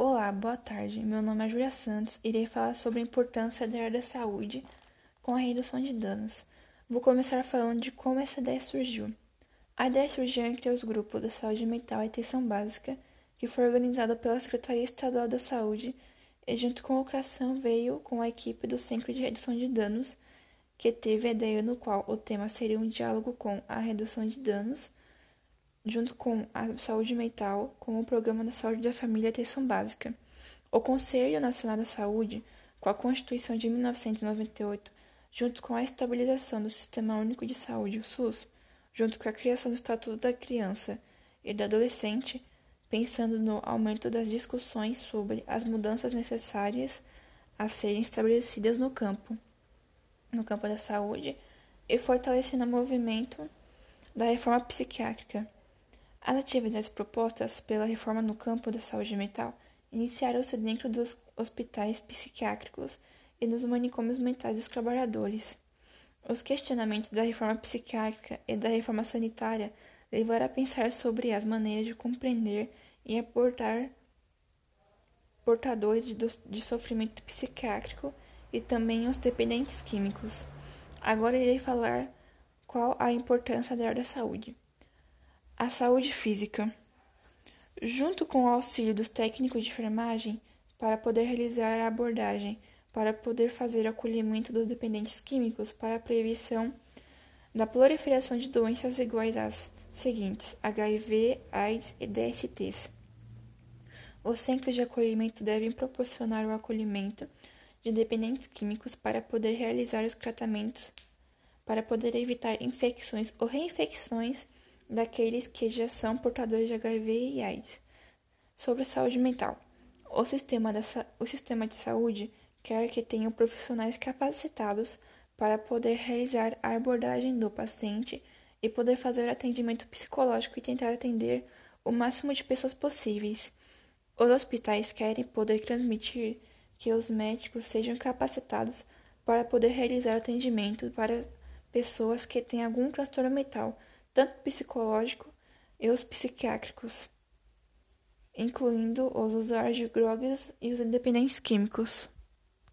Olá, boa tarde. Meu nome é Júlia Santos. Irei falar sobre a importância da área da saúde com a redução de danos. Vou começar falando de como essa ideia surgiu. A ideia surgiu entre os grupos da saúde mental e atenção básica, que foi organizado pela Secretaria Estadual da Saúde, e junto com a Ocração veio com a equipe do Centro de Redução de Danos, que teve a ideia no qual o tema seria um diálogo com a redução de danos junto com a saúde mental, com o Programa da Saúde da Família Atenção Básica. O Conselho Nacional da Saúde, com a Constituição de 1998, junto com a estabilização do Sistema Único de Saúde, o SUS, junto com a criação do Estatuto da Criança e do Adolescente, pensando no aumento das discussões sobre as mudanças necessárias a serem estabelecidas no campo, no campo da saúde, e fortalecendo o movimento da reforma psiquiátrica as atividades propostas pela reforma no campo da saúde mental iniciaram-se dentro dos hospitais psiquiátricos e nos manicômios mentais dos trabalhadores. Os questionamentos da reforma psiquiátrica e da reforma sanitária levaram a pensar sobre as maneiras de compreender e aportar portadores de sofrimento psiquiátrico e também os dependentes químicos. Agora irei falar qual a importância da área da saúde. A saúde física. Junto com o auxílio dos técnicos de enfermagem, para poder realizar a abordagem, para poder fazer o acolhimento dos dependentes químicos para a prevenção da proliferação de doenças iguais às seguintes: HIV, AIDS e DSTs. Os centros de acolhimento devem proporcionar o acolhimento de dependentes químicos para poder realizar os tratamentos, para poder evitar infecções ou reinfecções daqueles que já são portadores de HIV e AIDS. Sobre saúde mental. O sistema, da, o sistema de saúde quer que tenham profissionais capacitados para poder realizar a abordagem do paciente e poder fazer atendimento psicológico e tentar atender o máximo de pessoas possíveis. Os hospitais querem poder transmitir que os médicos sejam capacitados para poder realizar atendimento para pessoas que têm algum transtorno mental tanto psicológico e os psiquiátricos, incluindo os usuários de drogas e os independentes químicos.